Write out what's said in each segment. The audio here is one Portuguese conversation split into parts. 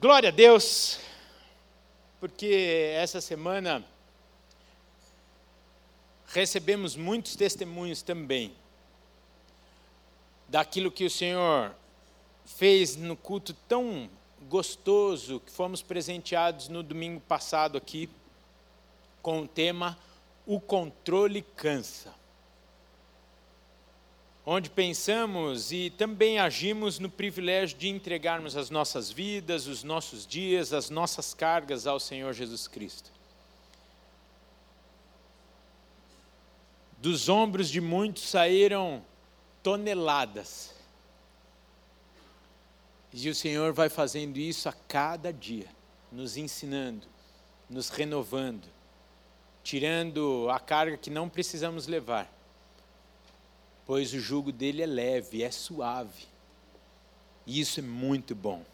Glória a Deus, porque essa semana recebemos muitos testemunhos também daquilo que o Senhor fez no culto tão gostoso que fomos presenteados no domingo passado aqui com o tema O controle cansa onde pensamos e também agimos no privilégio de entregarmos as nossas vidas, os nossos dias, as nossas cargas ao Senhor Jesus Cristo. Dos ombros de muitos saíram toneladas. E o Senhor vai fazendo isso a cada dia, nos ensinando, nos renovando, tirando a carga que não precisamos levar pois o jugo dele é leve, é suave. E isso é muito bom.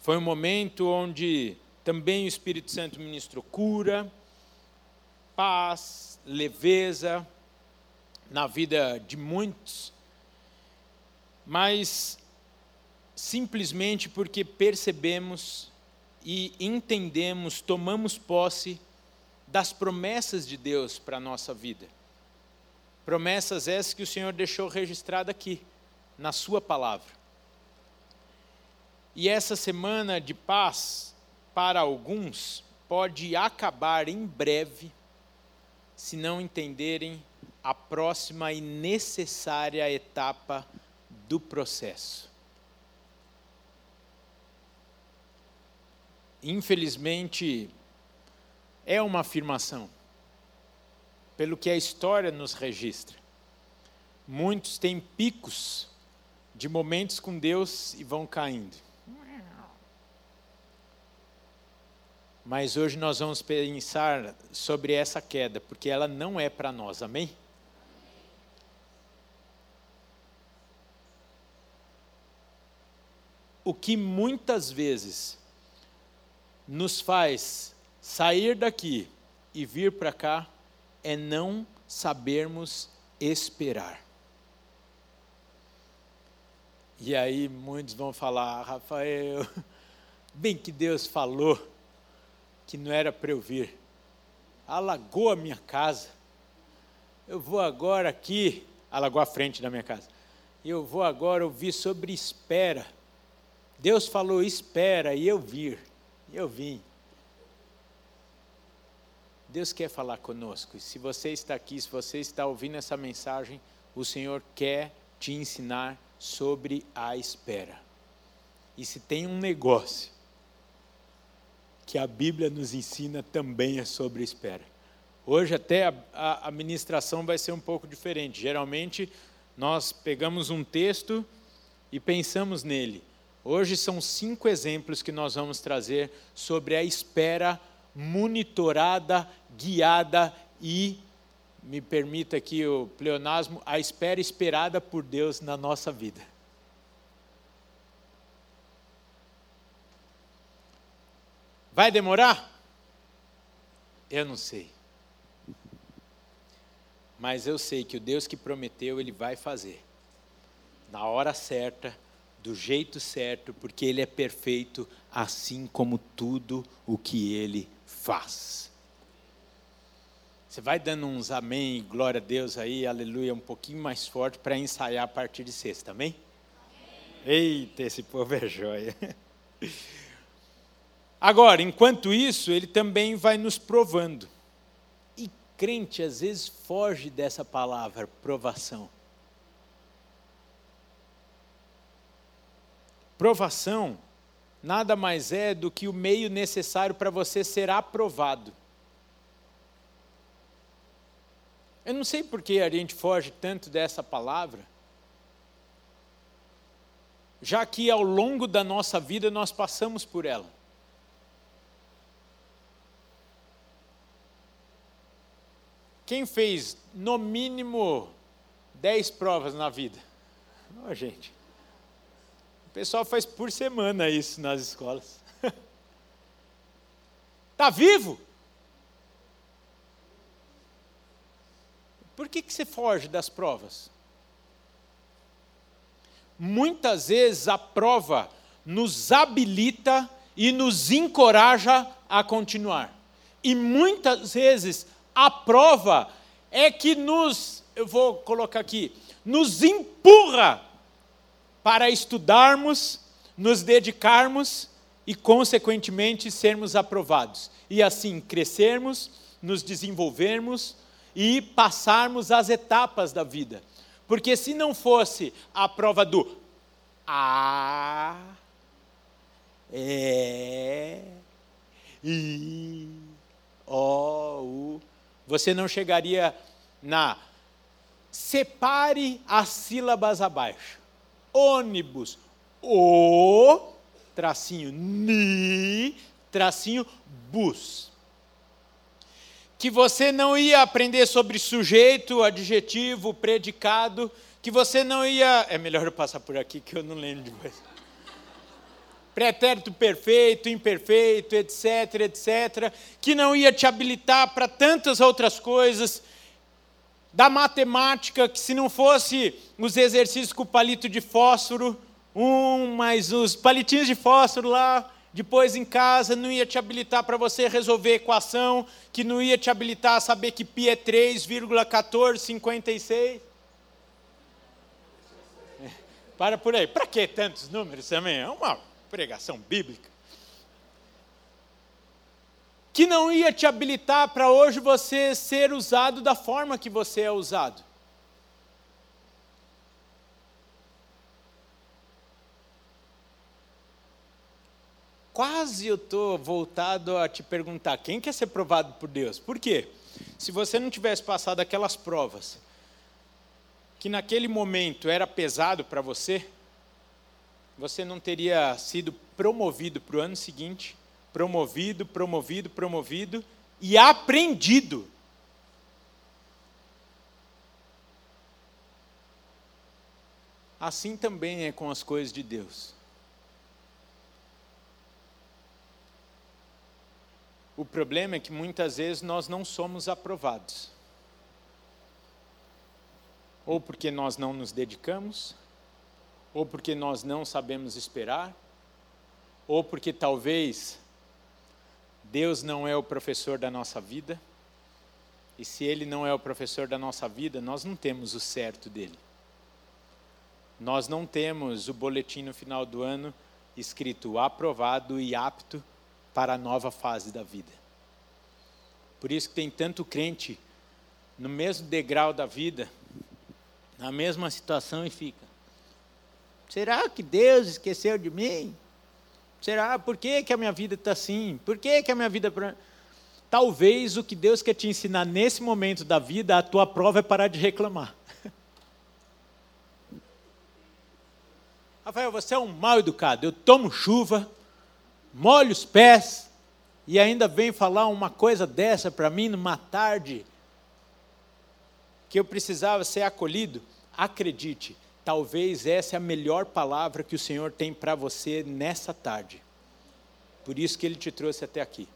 Foi um momento onde também o Espírito Santo ministrou cura, paz, leveza na vida de muitos, mas simplesmente porque percebemos e entendemos, tomamos posse das promessas de Deus para a nossa vida. Promessas essas que o Senhor deixou registrada aqui, na Sua palavra. E essa semana de paz, para alguns, pode acabar em breve, se não entenderem a próxima e necessária etapa do processo. Infelizmente, é uma afirmação pelo que a história nos registra. Muitos têm picos de momentos com Deus e vão caindo. Mas hoje nós vamos pensar sobre essa queda, porque ela não é para nós, amém? O que muitas vezes nos faz sair daqui e vir para cá é não sabermos esperar. E aí muitos vão falar, Rafael, bem que Deus falou que não era para eu vir, alagou a minha casa, eu vou agora aqui, alagou a frente da minha casa, eu vou agora ouvir sobre espera. Deus falou espera e eu vir, eu vim. Deus quer falar conosco. E se você está aqui, se você está ouvindo essa mensagem, o Senhor quer te ensinar sobre a espera. E se tem um negócio que a Bíblia nos ensina também é sobre espera. Hoje até a, a, a ministração vai ser um pouco diferente. Geralmente nós pegamos um texto e pensamos nele. Hoje são cinco exemplos que nós vamos trazer sobre a espera monitorada, guiada e, me permita aqui o pleonasmo, a espera esperada por Deus na nossa vida. Vai demorar? Eu não sei. Mas eu sei que o Deus que prometeu, Ele vai fazer. Na hora certa, do jeito certo, porque Ele é perfeito, assim como tudo o que Ele faz. Você vai dando uns amém, glória a Deus aí, aleluia, um pouquinho mais forte para ensaiar a partir de sexta, amém? Eita, esse povo é joia. Agora, enquanto isso, ele também vai nos provando. E crente às vezes foge dessa palavra, provação. Provação nada mais é do que o meio necessário para você ser aprovado. Eu não sei por que a gente foge tanto dessa palavra, já que ao longo da nossa vida nós passamos por ela. Quem fez no mínimo dez provas na vida? Oh, gente. O pessoal faz por semana isso nas escolas. Está vivo? Por que, que você foge das provas? Muitas vezes a prova nos habilita e nos encoraja a continuar. E muitas vezes a prova é que nos, eu vou colocar aqui, nos empurra para estudarmos, nos dedicarmos e, consequentemente, sermos aprovados. E assim crescermos, nos desenvolvermos e passarmos as etapas da vida. Porque se não fosse a prova do A, É, I, O, U, você não chegaria na separe as sílabas abaixo. Ônibus, o, tracinho, ni, tracinho, bus. Que você não ia aprender sobre sujeito, adjetivo, predicado, que você não ia. É melhor eu passar por aqui que eu não lembro depois. Pretérito perfeito, imperfeito, etc, etc, que não ia te habilitar para tantas outras coisas, da matemática, que se não fosse os exercícios com o palito de fósforo, um mais os palitinhos de fósforo lá, depois em casa, não ia te habilitar para você resolver equação, que não ia te habilitar a saber que π é 3,1456. É, para por aí. Para que tantos números também? É uma pregação bíblica. Que não ia te habilitar para hoje você ser usado da forma que você é usado. quase eu estou voltado a te perguntar: quem quer ser provado por Deus? Por quê? Se você não tivesse passado aquelas provas, que naquele momento era pesado para você, você não teria sido promovido para o ano seguinte, promovido, promovido, promovido e aprendido. Assim também é com as coisas de Deus. O problema é que muitas vezes nós não somos aprovados. Ou porque nós não nos dedicamos, ou porque nós não sabemos esperar, ou porque talvez Deus não é o professor da nossa vida, e se Ele não é o professor da nossa vida, nós não temos o certo dele. Nós não temos o boletim no final do ano escrito aprovado e apto para a nova fase da vida. Por isso que tem tanto crente no mesmo degrau da vida, na mesma situação e fica. Será que Deus esqueceu de mim? Será? Por que, que a minha vida está assim? Por que, que a minha vida. Talvez o que Deus quer te ensinar nesse momento da vida, a tua prova é parar de reclamar. Rafael, você é um mal educado. Eu tomo chuva, molho os pés e ainda vem falar uma coisa dessa para mim numa tarde que eu precisava ser acolhido. Acredite, talvez essa é a melhor palavra que o Senhor tem para você nessa tarde. Por isso que ele te trouxe até aqui.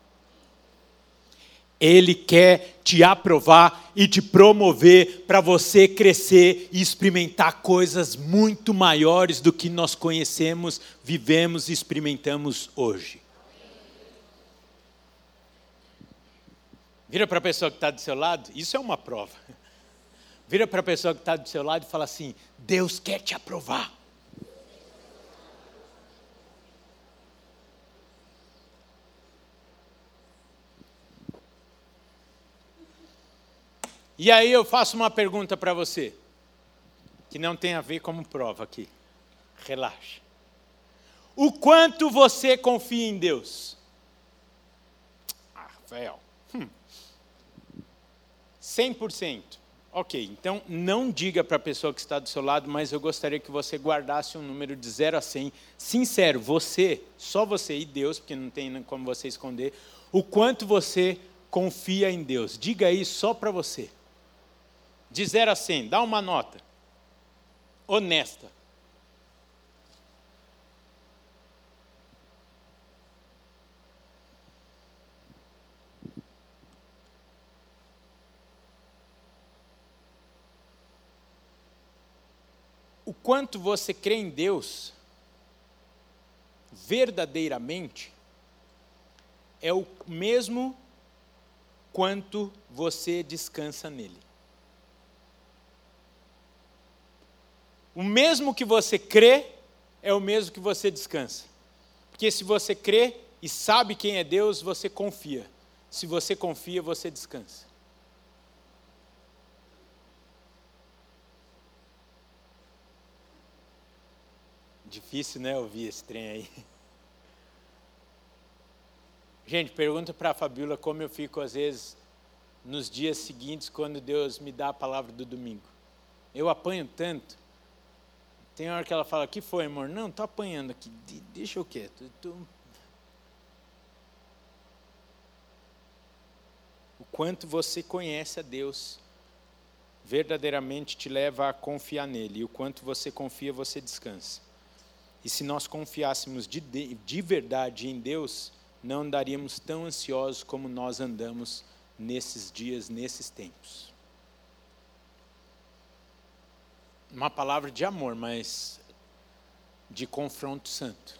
Ele quer te aprovar e te promover para você crescer e experimentar coisas muito maiores do que nós conhecemos, vivemos e experimentamos hoje. Vira para a pessoa que está do seu lado, isso é uma prova. Vira para a pessoa que está do seu lado e fala assim: Deus quer te aprovar. E aí eu faço uma pergunta para você, que não tem a ver como prova aqui. Relaxa. O quanto você confia em Deus? Ah, Rafael. Hum. 100%. Ok, então não diga para a pessoa que está do seu lado, mas eu gostaria que você guardasse um número de 0 a 100. Sincero, você, só você e Deus, porque não tem como você esconder, o quanto você confia em Deus. Diga aí só para você de 0 a 100, dá uma nota honesta. Quanto você crê em Deus verdadeiramente é o mesmo quanto você descansa nele. O mesmo que você crê é o mesmo que você descansa. Porque se você crê e sabe quem é Deus, você confia. Se você confia, você descansa. Difícil, né, ouvir esse trem aí. Gente, pergunta para a Fabiola como eu fico às vezes nos dias seguintes quando Deus me dá a palavra do domingo. Eu apanho tanto. Tem hora que ela fala, que foi, amor? Não, estou apanhando aqui, deixa eu quieto. Tô... O quanto você conhece a Deus verdadeiramente te leva a confiar nele. E o quanto você confia, você descansa. E se nós confiássemos de, de verdade em Deus, não andaríamos tão ansiosos como nós andamos nesses dias, nesses tempos. Uma palavra de amor, mas de confronto santo,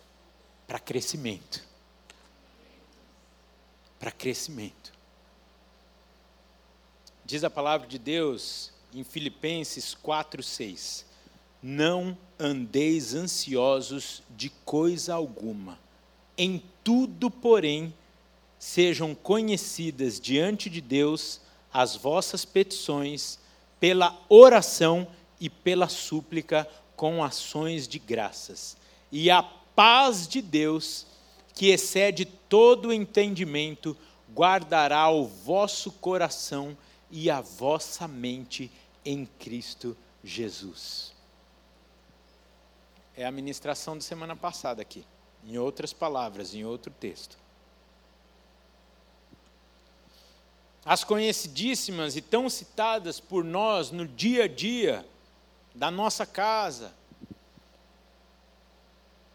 para crescimento. Para crescimento. Diz a palavra de Deus em Filipenses 4:6. Não andeis ansiosos de coisa alguma em tudo, porém, sejam conhecidas diante de Deus as vossas petições pela oração e pela súplica com ações de graças. E a paz de Deus, que excede todo o entendimento, guardará o vosso coração e a vossa mente em Cristo Jesus. É a ministração da semana passada aqui. Em outras palavras, em outro texto. As conhecidíssimas e tão citadas por nós no dia a dia da nossa casa,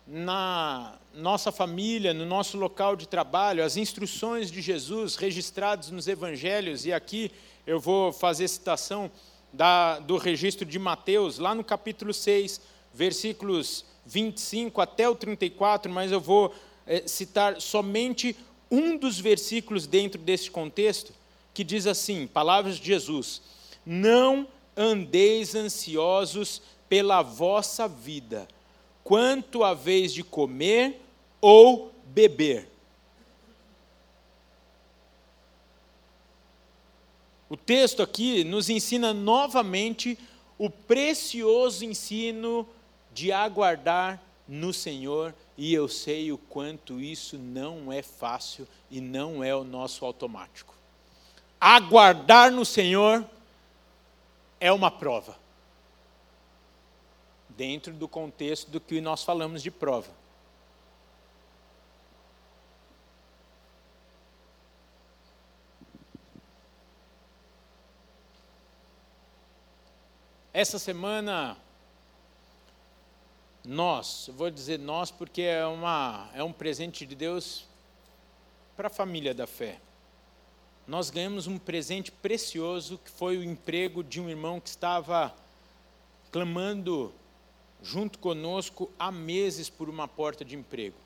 na nossa família, no nosso local de trabalho, as instruções de Jesus registradas nos evangelhos, e aqui eu vou fazer citação da, do registro de Mateus, lá no capítulo 6, versículos 25 até o 34, mas eu vou é, citar somente um dos versículos dentro desse contexto, que diz assim: Palavras de Jesus: Não andeis ansiosos pela vossa vida, quanto a vez de comer ou beber. O texto aqui nos ensina novamente o precioso ensino de aguardar no Senhor, e eu sei o quanto isso não é fácil e não é o nosso automático. Aguardar no Senhor é uma prova. Dentro do contexto do que nós falamos de prova. Essa semana nós, vou dizer nós porque é, uma, é um presente de Deus para a família da fé. Nós ganhamos um presente precioso que foi o emprego de um irmão que estava clamando junto conosco há meses por uma porta de emprego.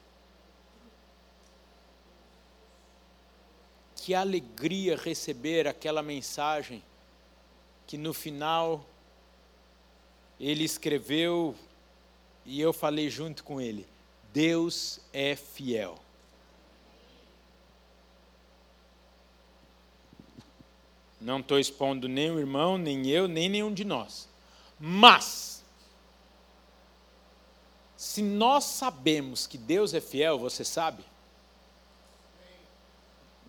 Que alegria receber aquela mensagem que no final ele escreveu e eu falei junto com ele: Deus é fiel. Não estou expondo nem o irmão, nem eu, nem nenhum de nós. Mas, se nós sabemos que Deus é fiel, você sabe?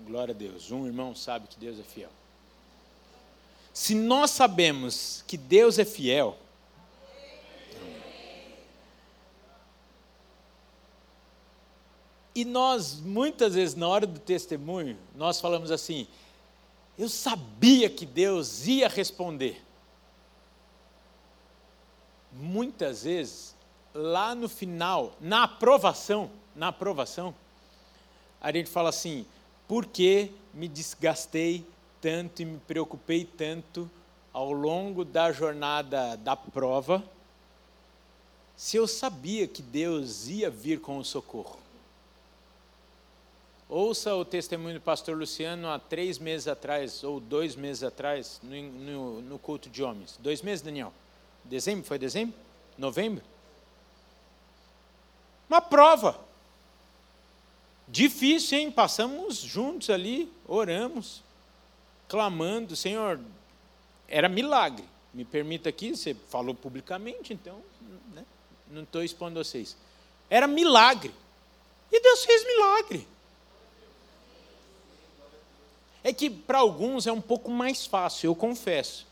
Glória a Deus, um irmão sabe que Deus é fiel. Se nós sabemos que Deus é fiel, E nós, muitas vezes, na hora do testemunho, nós falamos assim: eu sabia que Deus ia responder. Muitas vezes, lá no final, na aprovação, na aprovação, a gente fala assim: por que me desgastei tanto e me preocupei tanto ao longo da jornada da prova, se eu sabia que Deus ia vir com o socorro? Ouça o testemunho do pastor Luciano há três meses atrás, ou dois meses atrás, no, no, no culto de homens. Dois meses, Daniel? Dezembro? Foi dezembro? Novembro? Uma prova. Difícil, hein? Passamos juntos ali, oramos, clamando, Senhor, era milagre. Me permita aqui, você falou publicamente, então né? não estou expondo vocês. Era milagre. E Deus fez milagre. É que para alguns é um pouco mais fácil, eu confesso.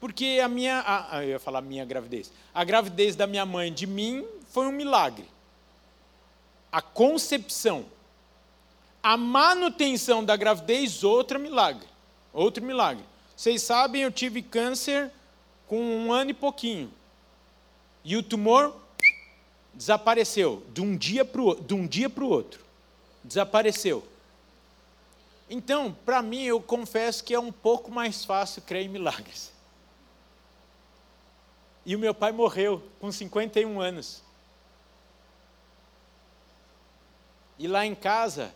Porque a minha, a, eu ia falar minha gravidez. A gravidez da minha mãe de mim foi um milagre. A concepção, a manutenção da gravidez, outro milagre. Outro milagre. Vocês sabem, eu tive câncer com um ano e pouquinho. E o tumor desapareceu de um dia para o outro. Desapareceu. Então, para mim, eu confesso que é um pouco mais fácil crer em milagres. E o meu pai morreu com 51 anos. E lá em casa,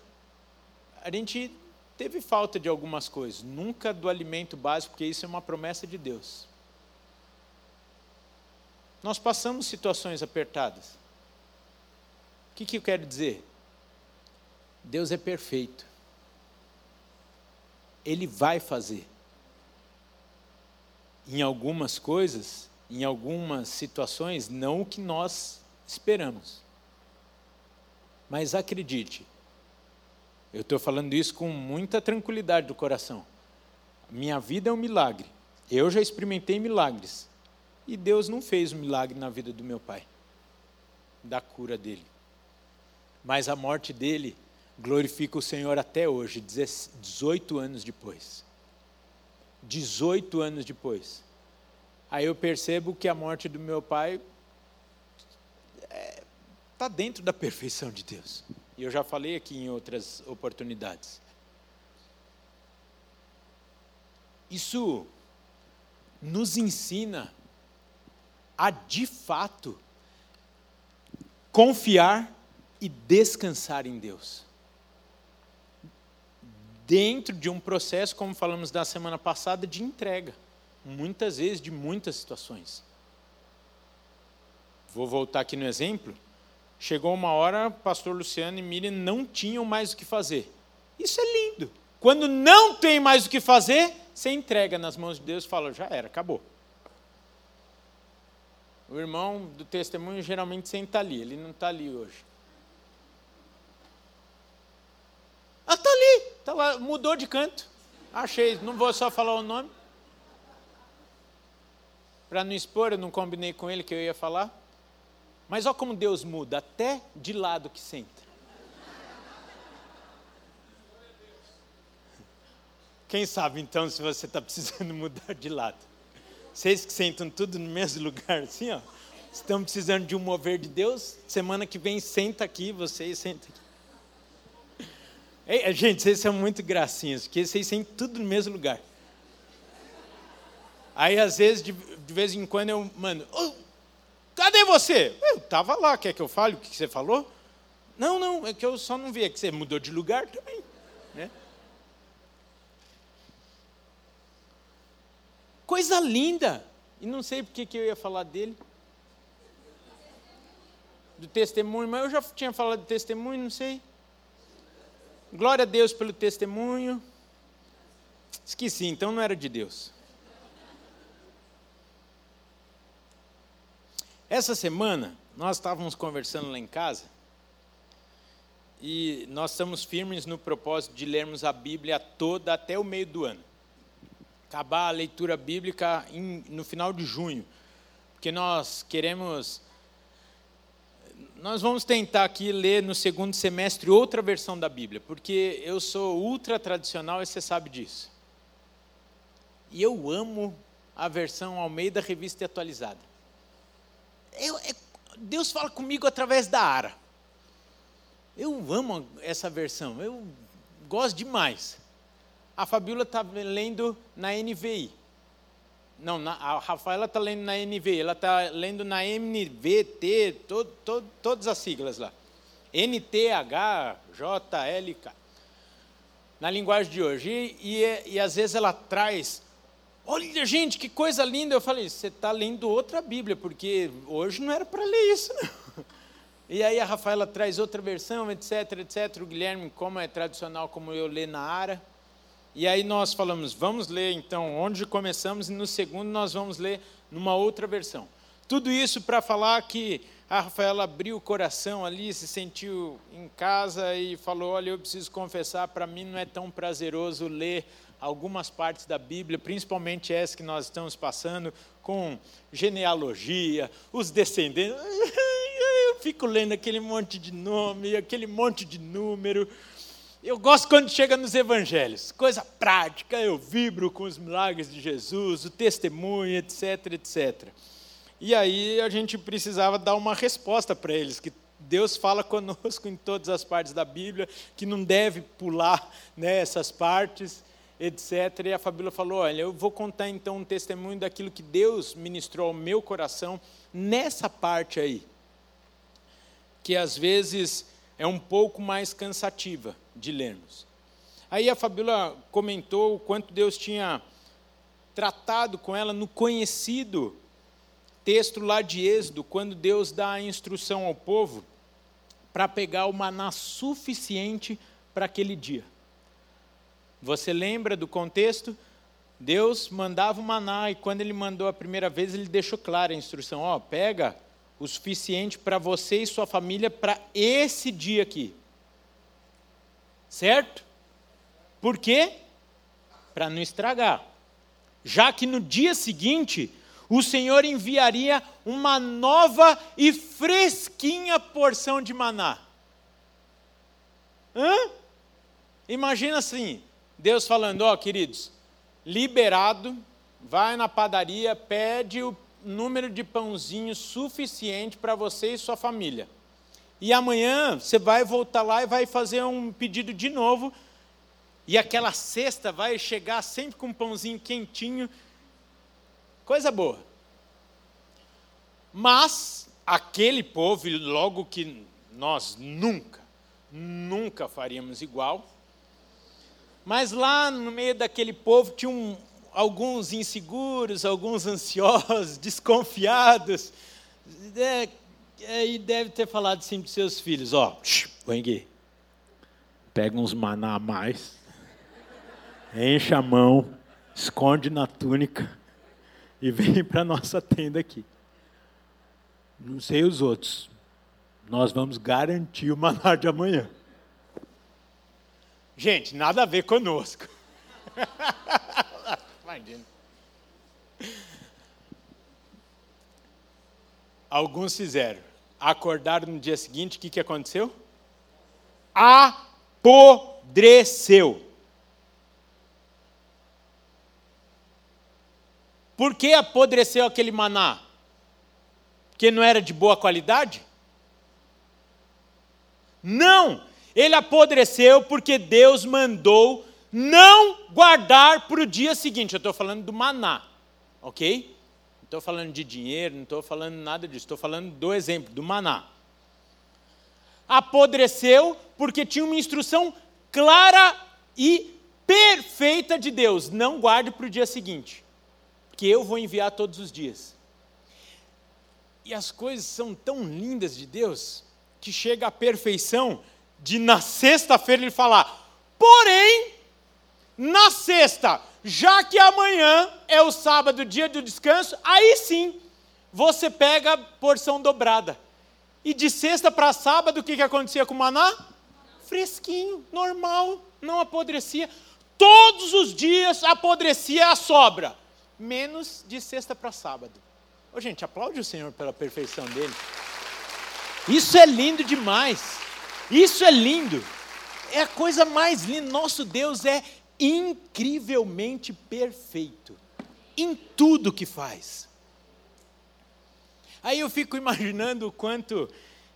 a gente teve falta de algumas coisas, nunca do alimento básico, porque isso é uma promessa de Deus. Nós passamos situações apertadas. O que, que eu quero dizer? Deus é perfeito. Ele vai fazer. Em algumas coisas, em algumas situações, não o que nós esperamos. Mas acredite, eu estou falando isso com muita tranquilidade do coração. Minha vida é um milagre. Eu já experimentei milagres. E Deus não fez um milagre na vida do meu pai, da cura dele. Mas a morte dele glorifica o Senhor até hoje, 18 anos depois. 18 anos depois. Aí eu percebo que a morte do meu pai está é, tá dentro da perfeição de Deus. E eu já falei aqui em outras oportunidades. Isso nos ensina a de fato confiar e descansar em Deus. Dentro de um processo, como falamos da semana passada, de entrega, muitas vezes de muitas situações. Vou voltar aqui no exemplo. Chegou uma hora, pastor Luciano e Miriam não tinham mais o que fazer. Isso é lindo. Quando não tem mais o que fazer, você entrega nas mãos de Deus e fala: já era, acabou. O irmão do testemunho geralmente senta ali, ele não está ali hoje. Ah, está ali, tá lá, mudou de canto. Achei, não vou só falar o nome. Para não expor, eu não combinei com ele que eu ia falar. Mas olha como Deus muda, até de lado que senta. Quem sabe então se você está precisando mudar de lado? Vocês que sentam tudo no mesmo lugar, assim, ó. Estão precisando de um mover de Deus? Semana que vem senta aqui, vocês sentam aqui. Ei, gente, vocês são muito gracinhos, porque vocês sentam tudo no mesmo lugar. Aí, às vezes, de, de vez em quando, eu mando, oh, Cadê você? Eu estava lá, quer que eu fale o que você falou? Não, não, é que eu só não vi, é que você mudou de lugar também. Né? Coisa linda! E não sei porque que eu ia falar dele. Do testemunho, mas eu já tinha falado de testemunho, não sei. Glória a Deus pelo testemunho. Esqueci, então não era de Deus. Essa semana, nós estávamos conversando lá em casa e nós estamos firmes no propósito de lermos a Bíblia toda até o meio do ano. Acabar a leitura bíblica em, no final de junho, porque nós queremos. Nós vamos tentar aqui ler no segundo semestre outra versão da Bíblia, porque eu sou ultra tradicional e você sabe disso. E eu amo a versão Almeida Revista Atualizada. Eu, é, Deus fala comigo através da Ara. Eu amo essa versão, eu gosto demais. A Fabiola está lendo na NVI. Não, na, a Rafaela está lendo na NVI, ela está lendo na MVT, todas as siglas lá. NTH, JLK. na linguagem de hoje. E, e, e às vezes ela traz, olha gente, que coisa linda. Eu falei, você está lendo outra Bíblia, porque hoje não era para ler isso, não. E aí a Rafaela traz outra versão, etc, etc. O Guilherme, como é tradicional, como eu lê na Ara. E aí nós falamos, vamos ler então onde começamos, e no segundo nós vamos ler numa outra versão. Tudo isso para falar que a Rafaela abriu o coração ali, se sentiu em casa e falou: Olha, eu preciso confessar, para mim não é tão prazeroso ler algumas partes da Bíblia, principalmente essa que nós estamos passando, com genealogia, os descendentes. Eu fico lendo aquele monte de nome, aquele monte de número. Eu gosto quando chega nos evangelhos, coisa prática, eu vibro com os milagres de Jesus, o testemunho, etc, etc. E aí a gente precisava dar uma resposta para eles, que Deus fala conosco em todas as partes da Bíblia, que não deve pular né, partes, etc. E a Fabíola falou: Olha, eu vou contar então um testemunho daquilo que Deus ministrou ao meu coração nessa parte aí, que às vezes é um pouco mais cansativa de lermos. Aí a Fabíola comentou o quanto Deus tinha tratado com ela no conhecido texto lá de Êxodo, quando Deus dá a instrução ao povo para pegar o maná suficiente para aquele dia. Você lembra do contexto? Deus mandava o maná e quando ele mandou a primeira vez, ele deixou clara a instrução: ó, pega o suficiente para você e sua família para esse dia aqui. Certo? Por quê? Para não estragar. Já que no dia seguinte o Senhor enviaria uma nova e fresquinha porção de maná. Hã? Imagina assim, Deus falando, ó oh, queridos, liberado, vai na padaria, pede o número de pãozinhos suficiente para você e sua família. E amanhã você vai voltar lá e vai fazer um pedido de novo, e aquela cesta vai chegar sempre com um pãozinho quentinho, Coisa boa. Mas aquele povo, logo que nós nunca, nunca faríamos igual, mas lá no meio daquele povo tinha um, alguns inseguros, alguns ansiosos, desconfiados, é, é, e deve ter falado assim para seus filhos: Ó, Weng, pega uns maná a mais, enche a mão, esconde na túnica e vem para nossa tenda aqui. Não sei os outros. Nós vamos garantir o maná de amanhã. Gente, nada a ver conosco. Imagina. Alguns fizeram. Acordaram no dia seguinte, o que, que aconteceu? Apodreceu. Por que apodreceu aquele maná? Porque não era de boa qualidade? Não! Ele apodreceu porque Deus mandou não guardar para o dia seguinte. Eu estou falando do maná, ok? Não estou falando de dinheiro, não estou falando nada disso. Estou falando do exemplo, do maná. Apodreceu porque tinha uma instrução clara e perfeita de Deus. Não guarde para o dia seguinte que eu vou enviar todos os dias. E as coisas são tão lindas de Deus que chega à perfeição de na sexta-feira ele falar: porém, na sexta, já que amanhã é o sábado, dia do descanso, aí sim você pega a porção dobrada. E de sexta para sábado, o que, que acontecia com o maná? Fresquinho, normal, não apodrecia. Todos os dias apodrecia a sobra menos de sexta para sábado. Ô, gente, aplaude o Senhor pela perfeição dele. Isso é lindo demais. Isso é lindo. É a coisa mais linda. Nosso Deus é incrivelmente perfeito em tudo que faz. Aí eu fico imaginando o quanto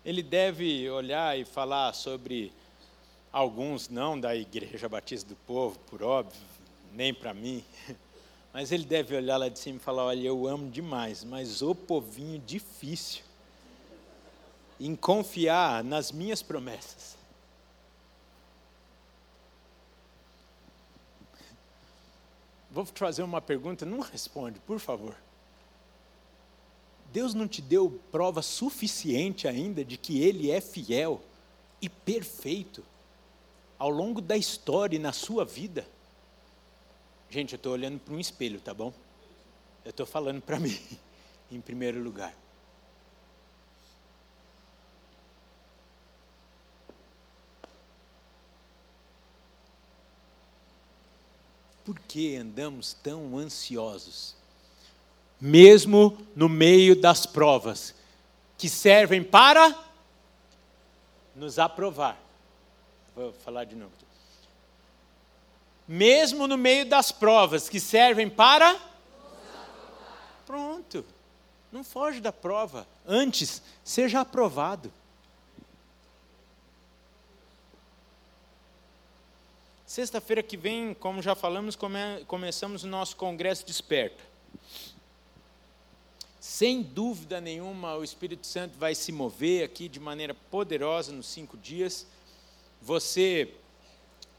ele deve olhar e falar sobre alguns, não da Igreja Batista do Povo, por óbvio, nem para mim, mas ele deve olhar lá de cima e falar: Olha, eu amo demais, mas o povinho difícil em confiar nas minhas promessas. Vou te fazer uma pergunta, não responde, por favor. Deus não te deu prova suficiente ainda de que Ele é fiel e perfeito ao longo da história e na sua vida? Gente, eu estou olhando para um espelho, tá bom? Eu estou falando para mim, em primeiro lugar. Por que andamos tão ansiosos? Mesmo no meio das provas, que servem para nos aprovar. Vou falar de novo. Mesmo no meio das provas, que servem para. Pronto. Não foge da prova. Antes, seja aprovado. Sexta-feira que vem, como já falamos, come, começamos o nosso Congresso Desperta. Sem dúvida nenhuma, o Espírito Santo vai se mover aqui de maneira poderosa nos cinco dias. Você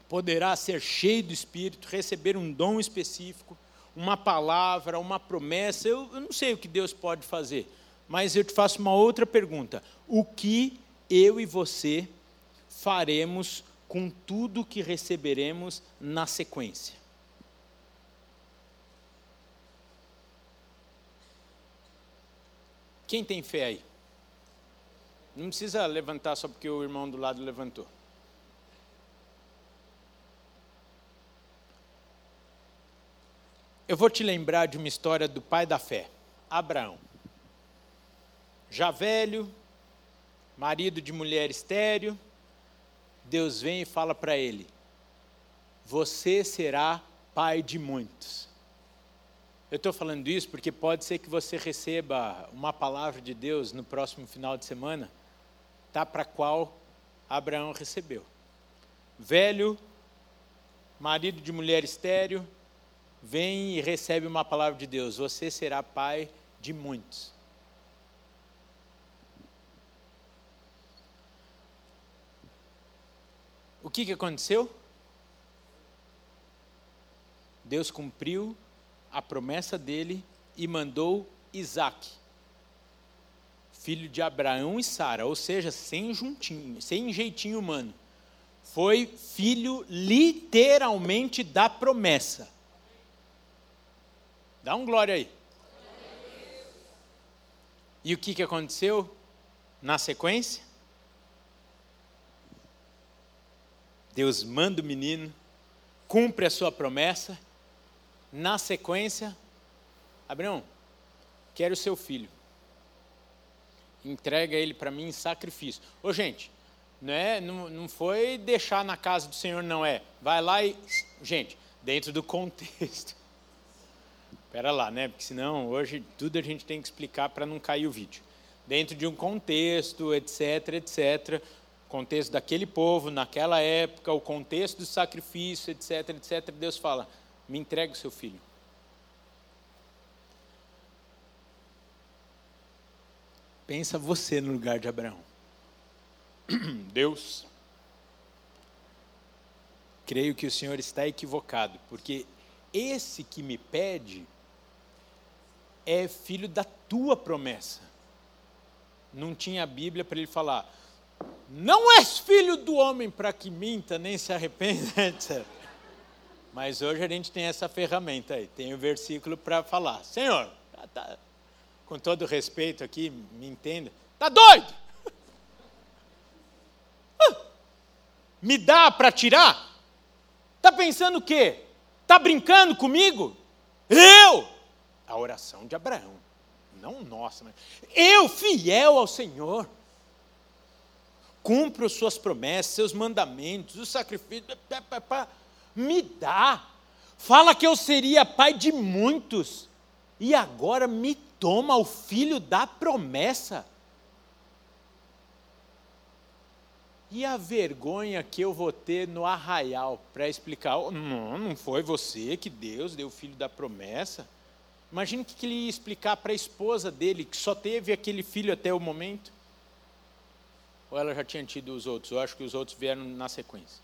poderá ser cheio do Espírito, receber um dom específico, uma palavra, uma promessa. Eu, eu não sei o que Deus pode fazer, mas eu te faço uma outra pergunta: o que eu e você faremos com tudo que receberemos na sequência. Quem tem fé aí? Não precisa levantar só porque o irmão do lado levantou. Eu vou te lembrar de uma história do pai da fé, Abraão. Já velho, marido de mulher estéreo, Deus vem e fala para ele: Você será pai de muitos. Eu estou falando isso porque pode ser que você receba uma palavra de Deus no próximo final de semana, tá para qual Abraão recebeu. Velho, marido de mulher estéreo, vem e recebe uma palavra de Deus: Você será pai de muitos. Que, que aconteceu? Deus cumpriu a promessa dele e mandou Isaac, filho de Abraão e Sara, ou seja, sem juntinho, sem jeitinho humano. Foi filho literalmente da promessa. Dá um glória aí. E o que, que aconteceu na sequência? Deus manda o menino, cumpre a sua promessa. Na sequência, Abraão, quero o seu filho. Entrega ele para mim em sacrifício. Ô, gente, não, é, não, não foi deixar na casa do Senhor, não é. Vai lá e. Gente, dentro do contexto. Espera lá, né? Porque senão hoje tudo a gente tem que explicar para não cair o vídeo. Dentro de um contexto, etc, etc contexto daquele povo, naquela época, o contexto do sacrifício, etc, etc, Deus fala: me entregue o seu filho. Pensa você no lugar de Abraão. Deus, creio que o Senhor está equivocado, porque esse que me pede é filho da tua promessa. Não tinha a Bíblia para ele falar, não és filho do homem para que minta, nem se arrependa, etc. Mas hoje a gente tem essa ferramenta aí, tem o um versículo para falar. Senhor, tá, tá, com todo respeito aqui, me entenda, tá doido? Me dá para tirar? Tá pensando o quê? Tá brincando comigo? Eu? A oração de Abraão, não nossa, mas eu fiel ao Senhor cumpro suas promessas, seus mandamentos, os sacrifícios, me dá. Fala que eu seria pai de muitos, e agora me toma o filho da promessa. E a vergonha que eu vou ter no arraial para explicar: oh, não, não foi você que Deus deu o filho da promessa. Imagina o que ele ia explicar para a esposa dele, que só teve aquele filho até o momento. Ou ela já tinha tido os outros? Eu acho que os outros vieram na sequência.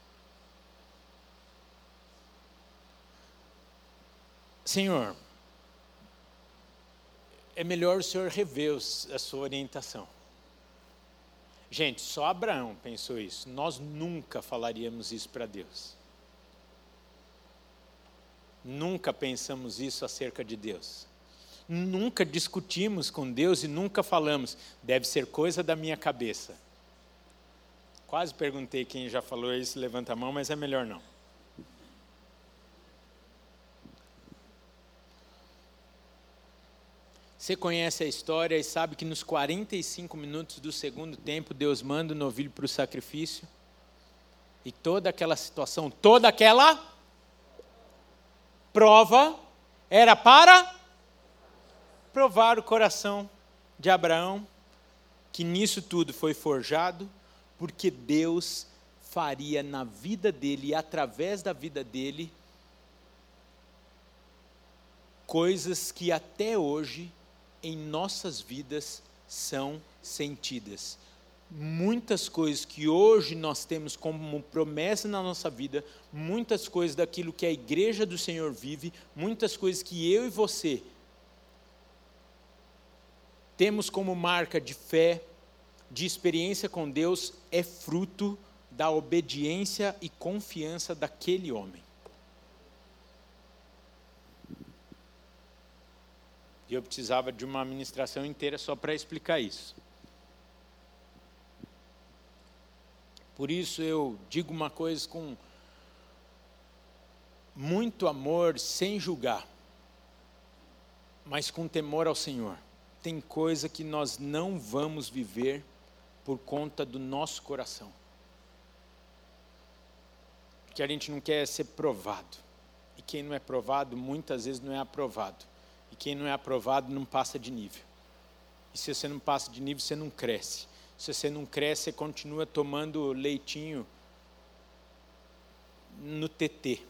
Senhor, é melhor o Senhor rever a sua orientação. Gente, só Abraão pensou isso. Nós nunca falaríamos isso para Deus. Nunca pensamos isso acerca de Deus. Nunca discutimos com Deus e nunca falamos, deve ser coisa da minha cabeça. Quase perguntei quem já falou isso, levanta a mão, mas é melhor não. Você conhece a história e sabe que nos 45 minutos do segundo tempo, Deus manda o novilho para o sacrifício. E toda aquela situação, toda aquela prova era para provar o coração de Abraão, que nisso tudo foi forjado, porque Deus faria na vida dele e através da vida dele coisas que até hoje em nossas vidas são sentidas. Muitas coisas que hoje nós temos como promessa na nossa vida, muitas coisas daquilo que a igreja do Senhor vive, muitas coisas que eu e você temos como marca de fé, de experiência com Deus, é fruto da obediência e confiança daquele homem. E eu precisava de uma administração inteira só para explicar isso. Por isso eu digo uma coisa com muito amor, sem julgar, mas com temor ao Senhor. Tem coisa que nós não vamos viver por conta do nosso coração. Que a gente não quer ser provado. E quem não é provado, muitas vezes não é aprovado. E quem não é aprovado não passa de nível. E se você não passa de nível, você não cresce. Se você não cresce, você continua tomando leitinho no TT.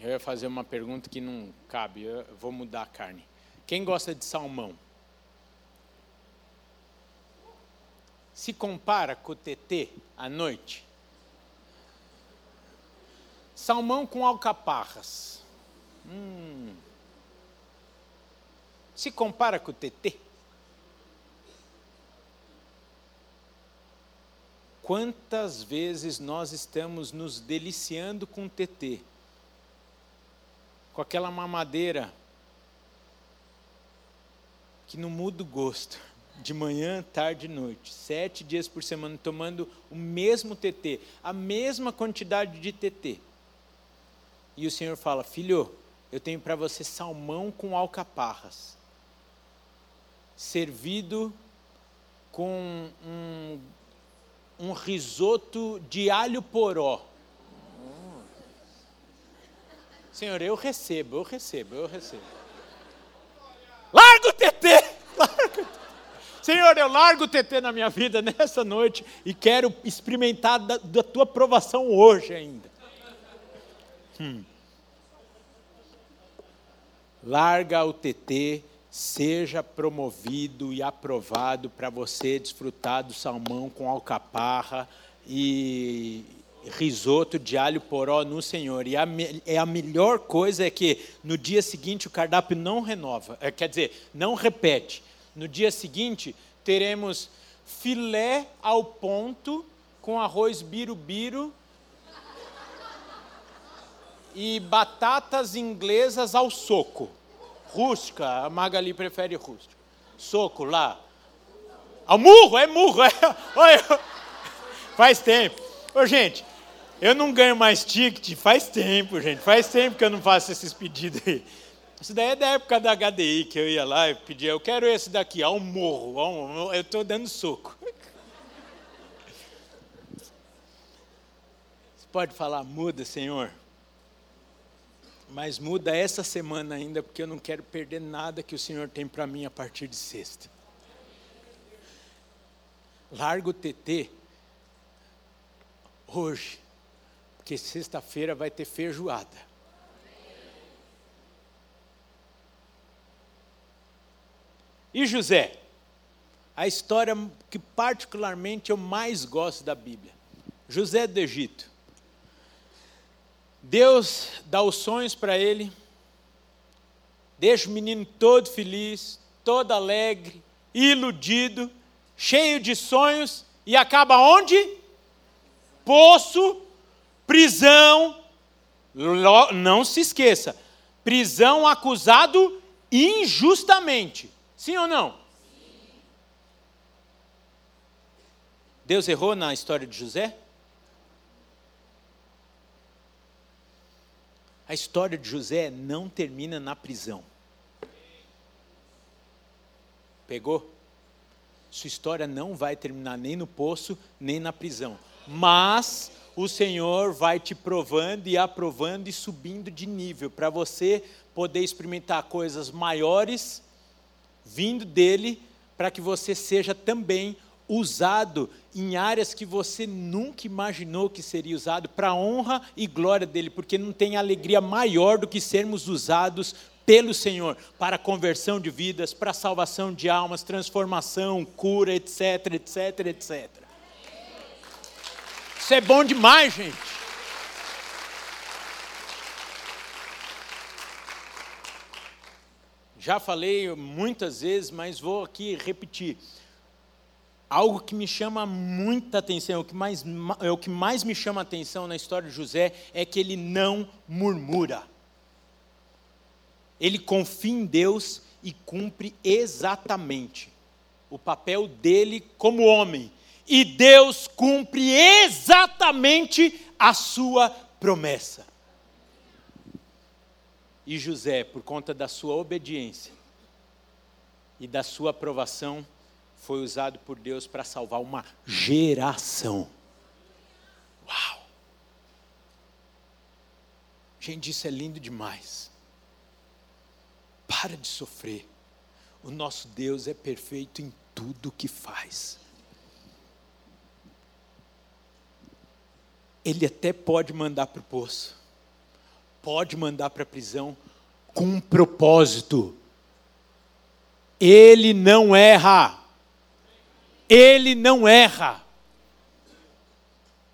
Eu ia fazer uma pergunta que não cabe, eu vou mudar a carne. Quem gosta de salmão? Se compara com o TT à noite? Salmão com alcaparras. Hum. Se compara com o TT? Quantas vezes nós estamos nos deliciando com o TT? Com aquela mamadeira que não muda o gosto, de manhã, tarde e noite, sete dias por semana, tomando o mesmo TT, a mesma quantidade de TT. E o Senhor fala: Filho, eu tenho para você salmão com alcaparras, servido com um, um risoto de alho poró. Senhor, eu recebo, eu recebo, eu recebo. Larga o TT! Senhor, eu largo o TT na minha vida nessa noite e quero experimentar da, da tua provação hoje ainda. Hum. Larga o TT, seja promovido e aprovado para você desfrutar do salmão com alcaparra e risoto de alho poró no Senhor. E a, é a melhor coisa é que no dia seguinte o cardápio não renova, é, quer dizer, não repete. No dia seguinte teremos filé ao ponto com arroz birubiru e batatas inglesas ao soco. Rústica, a Magali prefere rústica. Soco lá. Ao murro, é murro. É, faz tempo. Ô, gente, eu não ganho mais ticket faz tempo, gente. Faz tempo que eu não faço esses pedidos aí. Isso daí é da época da HDI, que eu ia lá e pedia, eu quero esse daqui, ao morro. Ao, eu estou dando soco. Você pode falar, muda, Senhor mas muda essa semana ainda, porque eu não quero perder nada que o Senhor tem para mim a partir de sexta. Larga o TT hoje, porque sexta-feira vai ter feijoada. E José? A história que particularmente eu mais gosto da Bíblia. José do Egito. Deus dá os sonhos para ele, deixa o menino todo feliz, todo alegre, iludido, cheio de sonhos, e acaba onde? Poço, prisão. Não se esqueça, prisão acusado injustamente. Sim ou não? Deus errou na história de José? A história de José não termina na prisão. Pegou? Sua história não vai terminar nem no poço, nem na prisão. Mas o Senhor vai te provando e aprovando e subindo de nível para você poder experimentar coisas maiores vindo dele, para que você seja também usado em áreas que você nunca imaginou que seria usado para honra e glória dele, porque não tem alegria maior do que sermos usados pelo Senhor para conversão de vidas, para salvação de almas, transformação, cura, etc, etc, etc. Isso é bom demais, gente. Já falei muitas vezes, mas vou aqui repetir algo que me chama muita atenção, o que mais, é o que mais me chama atenção na história de José é que ele não murmura. Ele confia em Deus e cumpre exatamente o papel dele como homem. E Deus cumpre exatamente a sua promessa. E José, por conta da sua obediência e da sua aprovação, foi usado por Deus para salvar uma geração. Uau! Gente, isso é lindo demais. Para de sofrer. O nosso Deus é perfeito em tudo que faz. Ele até pode mandar para o poço, pode mandar para a prisão, com um propósito. Ele não erra. Ele não erra,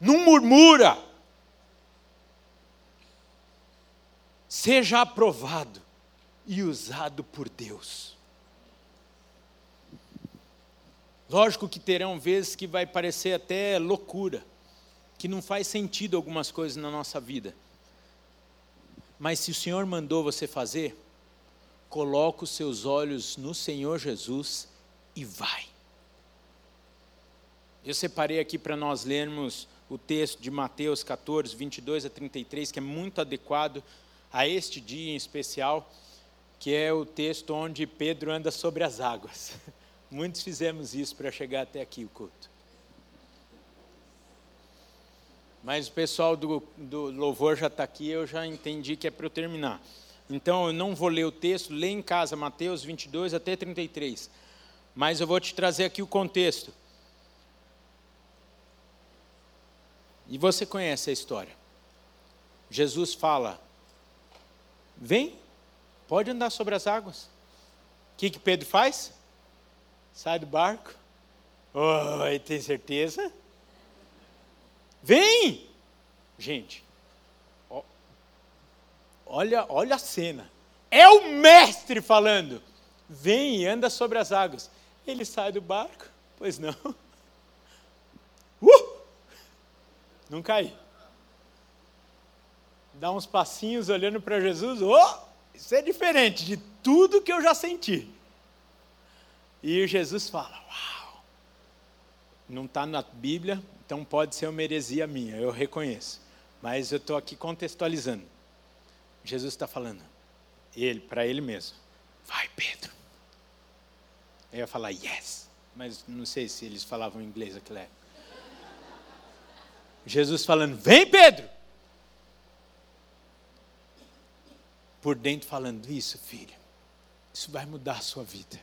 não murmura. Seja aprovado e usado por Deus. Lógico que terão vezes que vai parecer até loucura, que não faz sentido algumas coisas na nossa vida. Mas se o Senhor mandou você fazer, coloque os seus olhos no Senhor Jesus e vai. Eu separei aqui para nós lermos o texto de Mateus 14, 22 a 33, que é muito adequado a este dia em especial, que é o texto onde Pedro anda sobre as águas. Muitos fizemos isso para chegar até aqui o culto. Mas o pessoal do, do louvor já está aqui, eu já entendi que é para eu terminar. Então eu não vou ler o texto, lê em casa Mateus 22 até 33. Mas eu vou te trazer aqui o contexto. E você conhece a história. Jesus fala: Vem, pode andar sobre as águas. O que, que Pedro faz? Sai do barco. Oi, tem certeza? Vem! Gente, olha, olha a cena. É o mestre falando. Vem e anda sobre as águas. Ele sai do barco? Pois não. Uh! não cair. Dá uns passinhos olhando para Jesus, oh, isso é diferente de tudo que eu já senti. E Jesus fala: Uau, não está na Bíblia, então pode ser uma heresia minha, eu reconheço. Mas eu estou aqui contextualizando. Jesus está falando, ele, para ele mesmo: Vai, Pedro. Eu ia falar yes, mas não sei se eles falavam inglês aquela época. Jesus falando: Vem, Pedro! Por dentro falando: Isso, filho, isso vai mudar a sua vida.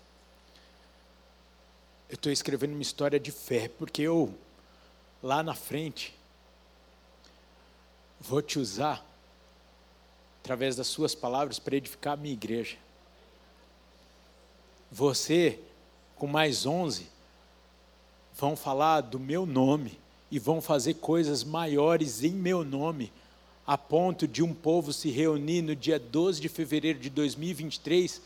Eu estou escrevendo uma história de fé, porque eu, lá na frente, vou te usar, através das suas palavras, para edificar a minha igreja. Você, com mais onze, vão falar do meu nome e vão fazer coisas maiores em meu nome, a ponto de um povo se reunir no dia 12 de fevereiro de 2023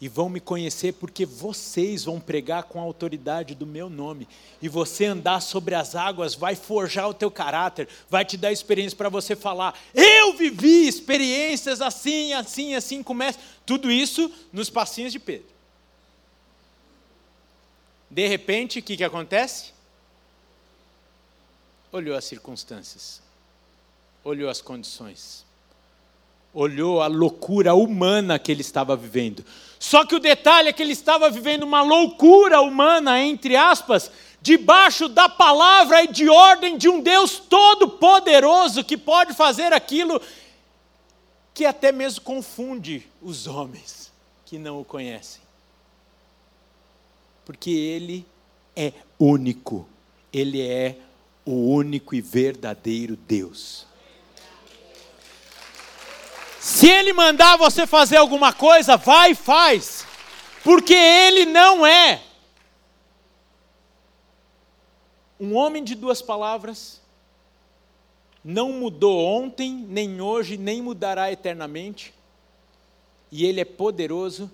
e vão me conhecer porque vocês vão pregar com a autoridade do meu nome. E você andar sobre as águas vai forjar o teu caráter, vai te dar experiência para você falar: "Eu vivi experiências assim, assim, assim", começa tudo isso nos passinhos de Pedro. De repente, o que que acontece? Olhou as circunstâncias. Olhou as condições olhou a loucura humana que ele estava vivendo. Só que o detalhe é que ele estava vivendo uma loucura humana, entre aspas, debaixo da palavra e de ordem de um Deus todo-poderoso que pode fazer aquilo que até mesmo confunde os homens que não o conhecem. Porque ele é único, ele é o único e verdadeiro Deus. Se ele mandar você fazer alguma coisa, vai e faz. Porque ele não é um homem de duas palavras, não mudou ontem, nem hoje, nem mudará eternamente, e ele é poderoso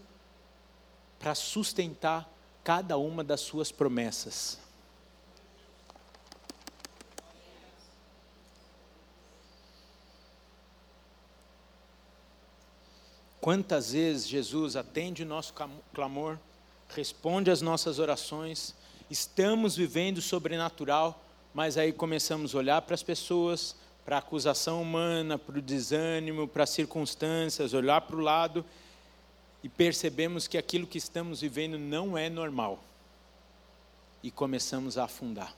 para sustentar cada uma das suas promessas. Quantas vezes Jesus atende o nosso clamor, responde às nossas orações, estamos vivendo sobrenatural, mas aí começamos a olhar para as pessoas, para a acusação humana, para o desânimo, para as circunstâncias, olhar para o lado e percebemos que aquilo que estamos vivendo não é normal. E começamos a afundar.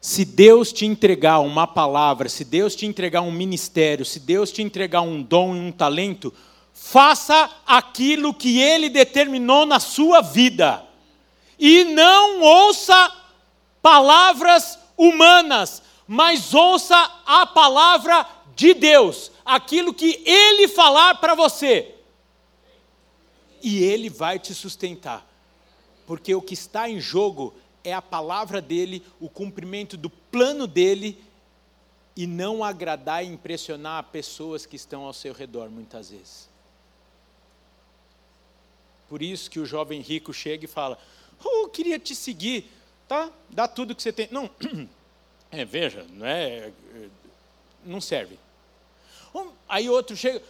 Se Deus te entregar uma palavra, se Deus te entregar um ministério, se Deus te entregar um dom e um talento, faça aquilo que Ele determinou na sua vida. E não ouça palavras humanas, mas ouça a palavra de Deus, aquilo que Ele falar para você. E Ele vai te sustentar, porque o que está em jogo é a palavra dele, o cumprimento do plano dele, e não agradar e impressionar pessoas que estão ao seu redor, muitas vezes. Por isso que o jovem rico chega e fala: Oh, queria te seguir, tá? Dá tudo que você tem. Não, é, veja, não é, não serve. Aí outro chega: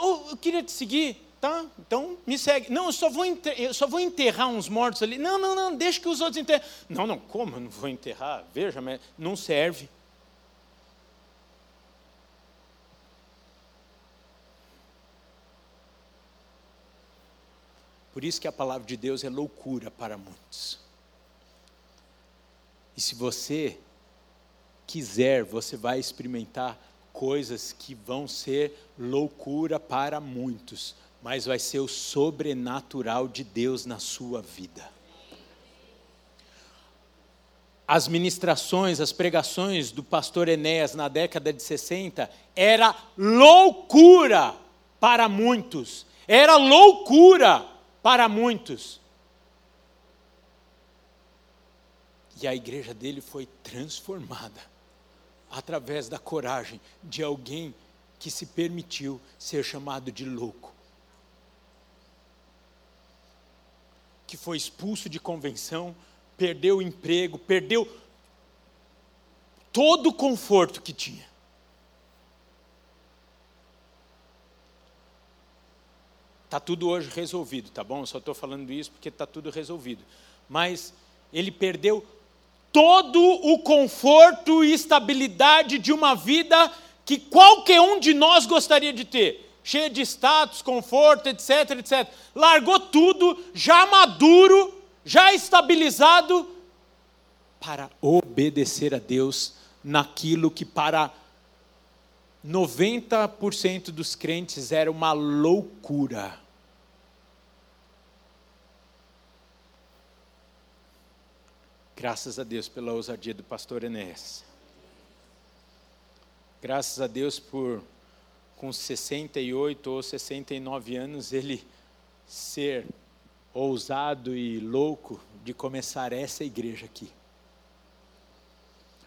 Oh, eu queria te seguir, Tá, então me segue. Não, eu só vou eu só vou enterrar uns mortos ali. Não, não, não, deixa que os outros enterrem. Não, não, como eu não vou enterrar? Veja, mas não serve. Por isso que a palavra de Deus é loucura para muitos. E se você quiser, você vai experimentar coisas que vão ser loucura para muitos, mas vai ser o sobrenatural de Deus na sua vida. As ministrações, as pregações do pastor Enéas na década de 60 era loucura para muitos. Era loucura para muitos. E a igreja dele foi transformada através da coragem de alguém que se permitiu ser chamado de louco. Que foi expulso de convenção, perdeu o emprego, perdeu todo o conforto que tinha. Está tudo hoje resolvido, tá bom? Eu só estou falando isso porque está tudo resolvido. Mas ele perdeu todo o conforto e estabilidade de uma vida que qualquer um de nós gostaria de ter cheia de status, conforto, etc, etc. Largou tudo, já maduro, já estabilizado, para obedecer a Deus naquilo que para 90% dos crentes era uma loucura. Graças a Deus pela ousadia do pastor Enéas. Graças a Deus por com 68 ou 69 anos, ele ser ousado e louco de começar essa igreja aqui.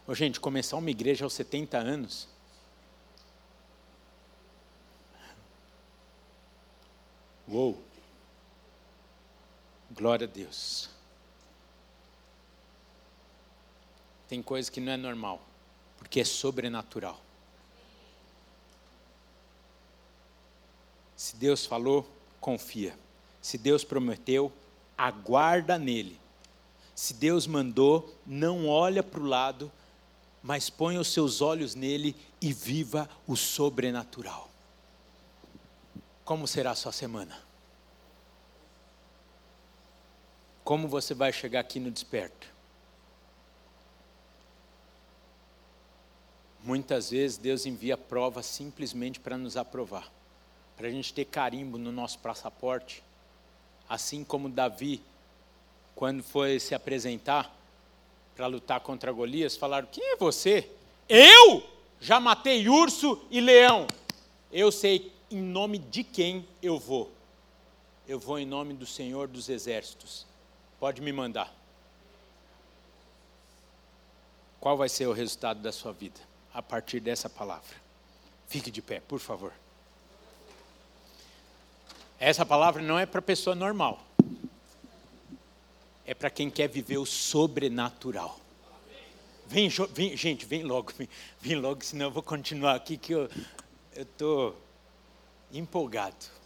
Ô, gente, começar uma igreja aos 70 anos. Uou! Glória a Deus. Tem coisa que não é normal, porque é sobrenatural. Se Deus falou, confia. Se Deus prometeu, aguarda nele. Se Deus mandou, não olha para o lado, mas põe os seus olhos nele e viva o sobrenatural. Como será a sua semana? Como você vai chegar aqui no desperto? Muitas vezes Deus envia provas simplesmente para nos aprovar, para a gente ter carimbo no nosso passaporte, assim como Davi, quando foi se apresentar para lutar contra Golias, falaram: Quem é você? Eu já matei urso e leão. Eu sei em nome de quem eu vou. Eu vou em nome do Senhor dos Exércitos. Pode me mandar. Qual vai ser o resultado da sua vida a partir dessa palavra? Fique de pé, por favor. Essa palavra não é para pessoa normal. É para quem quer viver o sobrenatural. Vem, vem, gente, vem logo, vem, vem logo, senão eu vou continuar aqui que eu estou empolgado.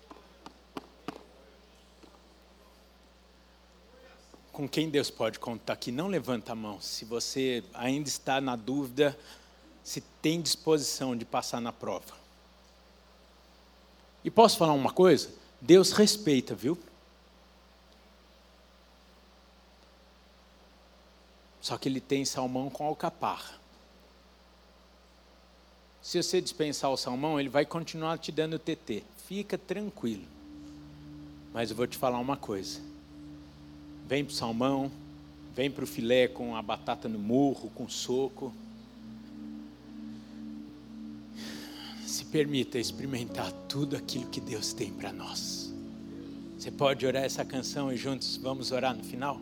com quem Deus pode contar aqui, não levanta a mão. Se você ainda está na dúvida, se tem disposição de passar na prova. E posso falar uma coisa? Deus respeita, viu? Só que ele tem salmão com alcaparra. Se você dispensar o salmão, ele vai continuar te dando TT. Fica tranquilo. Mas eu vou te falar uma coisa Vem para o salmão, vem para o filé com a batata no murro, com soco. Se permita experimentar tudo aquilo que Deus tem para nós. Você pode orar essa canção e juntos vamos orar no final?